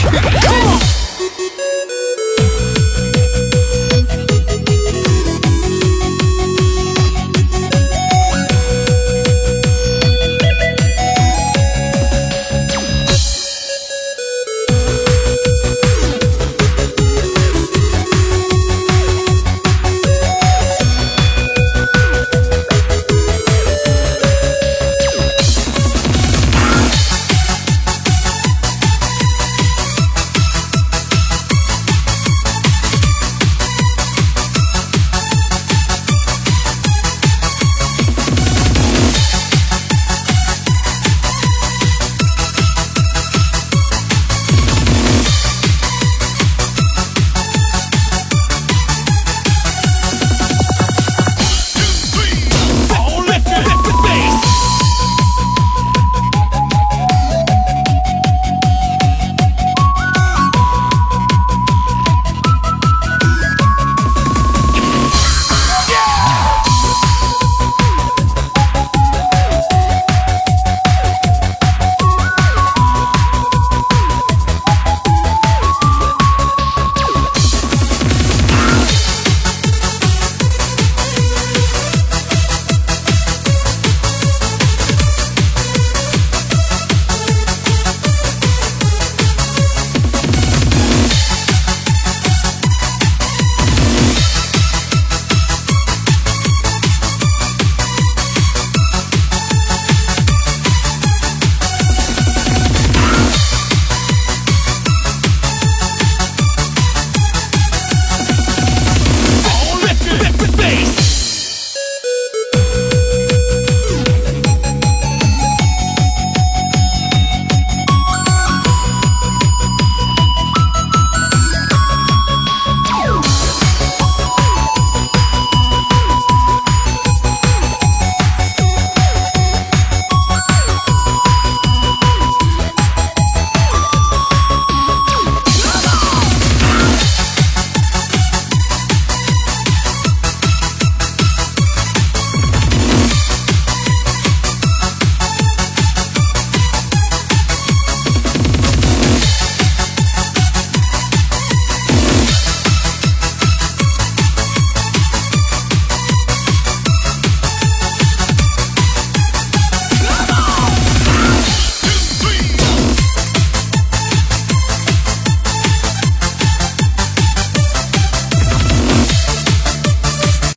Go!